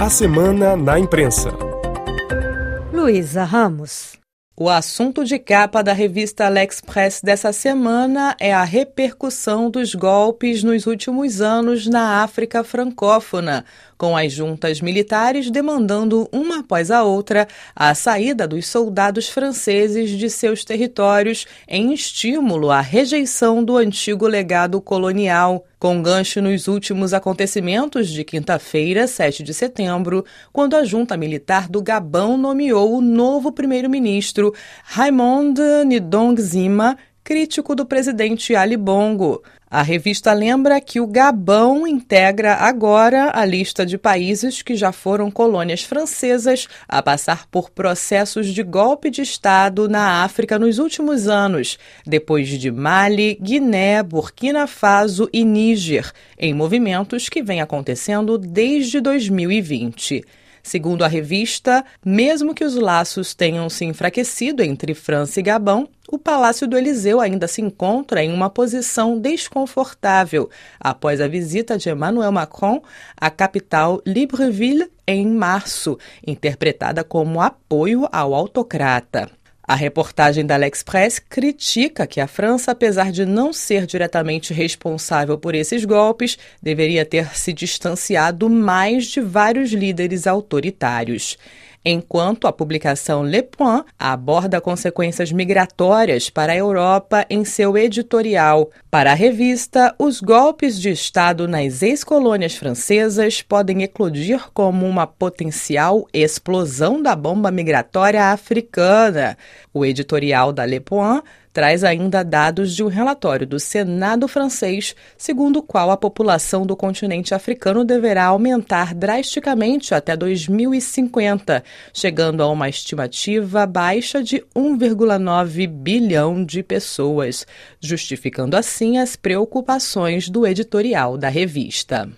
A Semana na Imprensa. Luísa Ramos. O assunto de capa da revista L'Express dessa semana é a repercussão dos golpes nos últimos anos na África francófona, com as juntas militares demandando uma após a outra a saída dos soldados franceses de seus territórios em estímulo à rejeição do antigo legado colonial. Com gancho nos últimos acontecimentos de quinta-feira, 7 de setembro, quando a junta militar do Gabão nomeou o novo primeiro-ministro, Raymond Nidong Zima, crítico do presidente Ali Bongo. A revista lembra que o Gabão integra agora a lista de países que já foram colônias francesas a passar por processos de golpe de Estado na África nos últimos anos, depois de Mali, Guiné, Burkina Faso e Níger, em movimentos que vêm acontecendo desde 2020. Segundo a revista, mesmo que os laços tenham se enfraquecido entre França e Gabão, o Palácio do Eliseu ainda se encontra em uma posição desconfortável após a visita de Emmanuel Macron à capital Libreville em março, interpretada como apoio ao autocrata. A reportagem da L'Express critica que a França, apesar de não ser diretamente responsável por esses golpes, deveria ter se distanciado mais de vários líderes autoritários enquanto a publicação Le Point aborda consequências migratórias para a Europa em seu editorial. Para a revista, os golpes de Estado nas ex-colônias francesas podem eclodir como uma potencial explosão da bomba migratória africana. O editorial da Le Point traz ainda dados de um relatório do Senado francês, segundo o qual a população do continente africano deverá aumentar drasticamente até 2050, chegando a uma estimativa baixa de 1,9 bilhão de pessoas, justificando assim as preocupações do editorial da revista.